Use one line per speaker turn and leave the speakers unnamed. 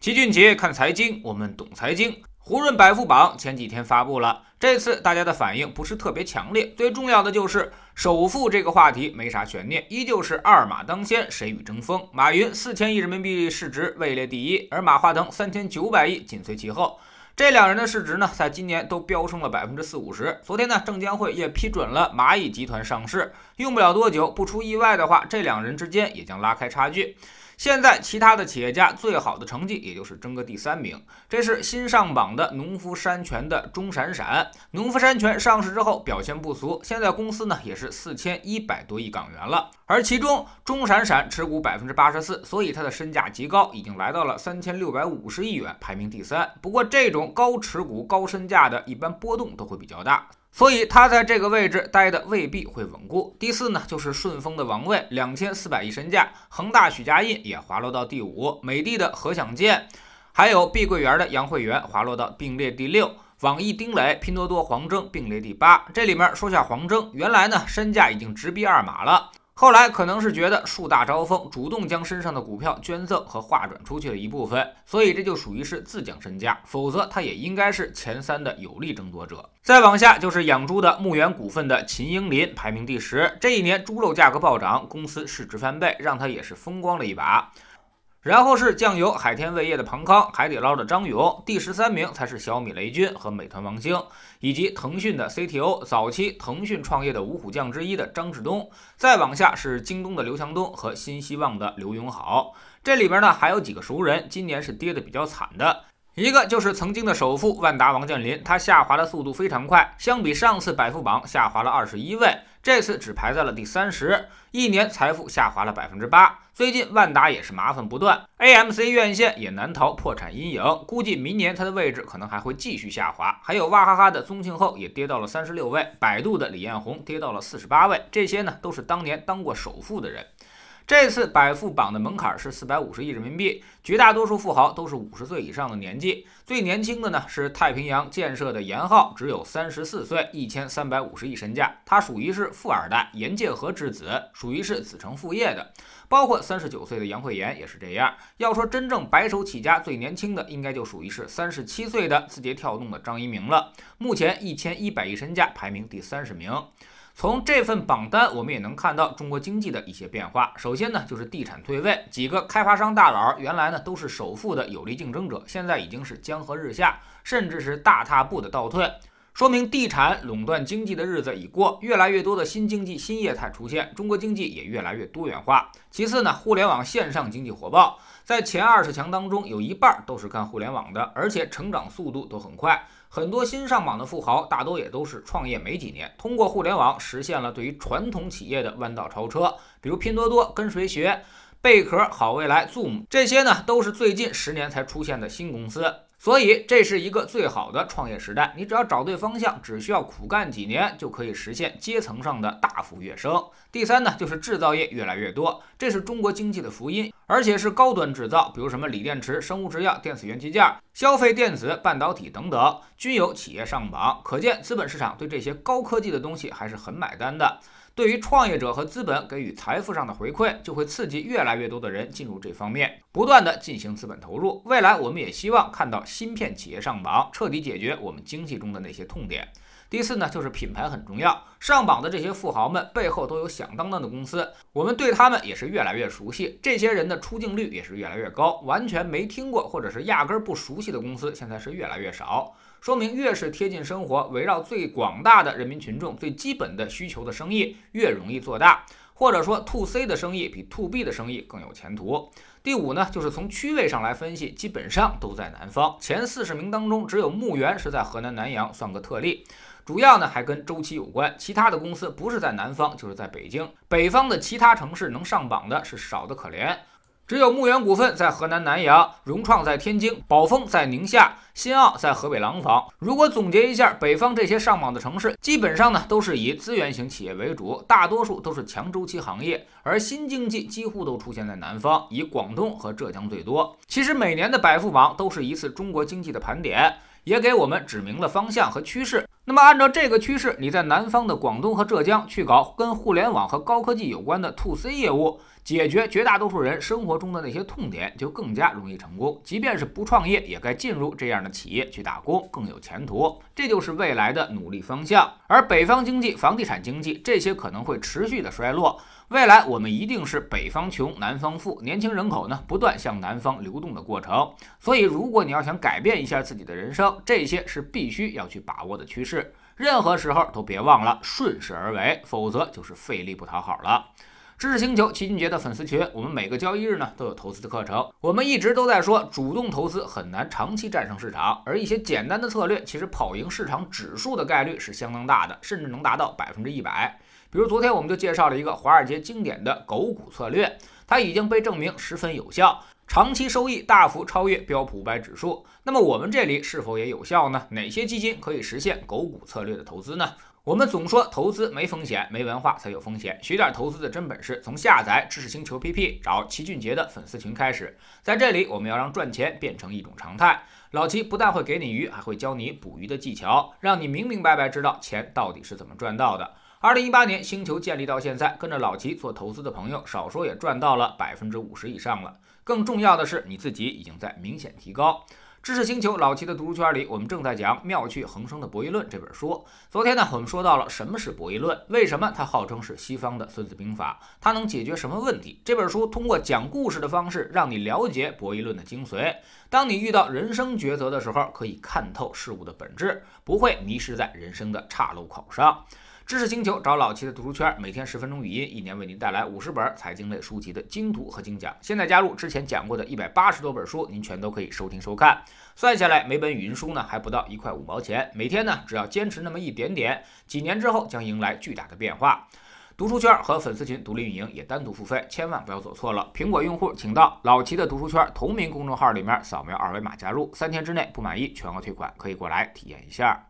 齐俊杰看财经，我们懂财经。胡润百富榜前几天发布了，这次大家的反应不是特别强烈。最重要的就是首富这个话题没啥悬念，依旧是二马当先，谁与争锋？马云四千亿人民币市值位列第一，而马化腾三千九百亿紧随其后。这两人的市值呢，在今年都飙升了百分之四五十。昨天呢，证监会也批准了蚂蚁集团上市，用不了多久，不出意外的话，这两人之间也将拉开差距。现在其他的企业家最好的成绩，也就是争个第三名。这是新上榜的农夫山泉的钟闪闪。农夫山泉上市之后表现不俗，现在公司呢也是四千一百多亿港元了。而其中钟闪闪持股百分之八十四，所以它的身价极高，已经来到了三千六百五十亿元，排名第三。不过这种高持股、高身价的，一般波动都会比较大。所以他在这个位置待的未必会稳固。第四呢，就是顺丰的王卫，两千四百亿身价；恒大许家印也滑落到第五；美的的何享健，还有碧桂园的杨惠元滑落到并列第六；网易丁磊、拼多多黄峥并列第八。这里面说下黄峥，原来呢身价已经直逼二马了。后来可能是觉得树大招风，主动将身上的股票捐赠和划转出去了一部分，所以这就属于是自降身价，否则他也应该是前三的有力争夺者。再往下就是养猪的牧原股份的秦英林，排名第十。这一年猪肉价格暴涨，公司市值翻倍，让他也是风光了一把。然后是酱油海天味业的庞康，海底捞的张勇，第十三名才是小米雷军和美团王兴，以及腾讯的 CTO，早期腾讯创业的五虎将之一的张志东。再往下是京东的刘强东和新希望的刘永好。这里边呢还有几个熟人，今年是跌的比较惨的。一个就是曾经的首富万达王健林，他下滑的速度非常快，相比上次百富榜下滑了二十一位，这次只排在了第三十，一年财富下滑了百分之八。最近万达也是麻烦不断，AMC 院线也难逃破产阴影，估计明年它的位置可能还会继续下滑。还有娃哈哈的宗庆后也跌到了三十六位，百度的李彦宏跌到了四十八位，这些呢都是当年当过首富的人。这次百富榜的门槛是四百五十亿人民币，绝大多数富豪都是五十岁以上的年纪，最年轻的呢是太平洋建设的严浩，只有三十四岁，一千三百五十亿身价，他属于是富二代，严介和之子，属于是子承父业的。包括三十九岁的杨慧妍也是这样。要说真正白手起家最年轻的，应该就属于是三十七岁的字节跳动的张一鸣了，目前一千一百亿身价，排名第三十名。从这份榜单，我们也能看到中国经济的一些变化。首先呢，就是地产退位，几个开发商大佬原来呢都是首富的有力竞争者，现在已经是江河日下，甚至是大踏步的倒退，说明地产垄断经济的日子已过，越来越多的新经济新业态出现，中国经济也越来越多元化。其次呢，互联网线上经济火爆，在前二十强当中有一半都是干互联网的，而且成长速度都很快。很多新上榜的富豪，大多也都是创业没几年，通过互联网实现了对于传统企业的弯道超车。比如拼多多、跟谁学、贝壳、好未来、Zoom，这些呢都是最近十年才出现的新公司。所以这是一个最好的创业时代，你只要找对方向，只需要苦干几年，就可以实现阶层上的大幅跃升。第三呢，就是制造业越来越多，这是中国经济的福音，而且是高端制造，比如什么锂电池、生物制药、电子元器件、消费电子、半导体等等，均有企业上榜，可见资本市场对这些高科技的东西还是很买单的。对于创业者和资本给予财富上的回馈，就会刺激越来越多的人进入这方面，不断的进行资本投入。未来我们也希望看到芯片企业上榜，彻底解决我们经济中的那些痛点。第四呢，就是品牌很重要。上榜的这些富豪们背后都有响当当的公司，我们对他们也是越来越熟悉。这些人的出镜率也是越来越高，完全没听过或者是压根儿不熟悉的公司，现在是越来越少。说明越是贴近生活、围绕最广大的人民群众最基本的需求的生意，越容易做大。或者说，to C 的生意比 to B 的生意更有前途。第五呢，就是从区位上来分析，基本上都在南方。前四十名当中，只有牧原是在河南南阳，算个特例。主要呢还跟周期有关，其他的公司不是在南方，就是在北京。北方的其他城市能上榜的是少得可怜。只有牧原股份在河南南阳，融创在天津，宝丰在宁夏，新奥在河北廊坊。如果总结一下，北方这些上榜的城市，基本上呢都是以资源型企业为主，大多数都是强周期行业，而新经济几乎都出现在南方，以广东和浙江最多。其实每年的百富榜都是一次中国经济的盘点。也给我们指明了方向和趋势。那么按照这个趋势，你在南方的广东和浙江去搞跟互联网和高科技有关的 to C 业务，解决绝大多数人生活中的那些痛点，就更加容易成功。即便是不创业，也该进入这样的企业去打工，更有前途。这就是未来的努力方向。而北方经济、房地产经济这些可能会持续的衰落。未来我们一定是北方穷，南方富，年轻人口呢不断向南方流动的过程。所以，如果你要想改变一下自己的人生，这些是必须要去把握的趋势。是任何时候都别忘了顺势而为，否则就是费力不讨好了。知识星球齐俊杰的粉丝群，我们每个交易日呢都有投资的课程。我们一直都在说，主动投资很难长期战胜市场，而一些简单的策略，其实跑赢市场指数的概率是相当大的，甚至能达到百分之一百。比如昨天我们就介绍了一个华尔街经典的狗股策略，它已经被证明十分有效，长期收益大幅超越标普五百指数。那么我们这里是否也有效呢？哪些基金可以实现狗股策略的投资呢？我们总说投资没风险，没文化才有风险。学点投资的真本事，从下载知识星球 P P 找齐俊杰的粉丝群开始。在这里，我们要让赚钱变成一种常态。老齐不但会给你鱼，还会教你捕鱼的技巧，让你明明白白知道钱到底是怎么赚到的。二零一八年，星球建立到现在，跟着老齐做投资的朋友，少说也赚到了百分之五十以上了。更重要的是，你自己已经在明显提高。知识星球老齐的读书圈里，我们正在讲《妙趣横生的博弈论》这本书。昨天呢，我们说到了什么是博弈论，为什么它号称是西方的《孙子兵法》，它能解决什么问题？这本书通过讲故事的方式，让你了解博弈论的精髓。当你遇到人生抉择的时候，可以看透事物的本质，不会迷失在人生的岔路口上。知识星球找老齐的读书圈，每天十分钟语音，一年为您带来五十本财经类书籍的精读和精讲。现在加入之前讲过的一百八十多本书，您全都可以收听收看。算下来，每本语音书呢还不到一块五毛钱。每天呢，只要坚持那么一点点，几年之后将迎来巨大的变化。读书圈和粉丝群独立运营也单独付费，千万不要走错了。苹果用户请到老齐的读书圈同名公众号里面扫描二维码加入，三天之内不满意全额退款，可以过来体验一下。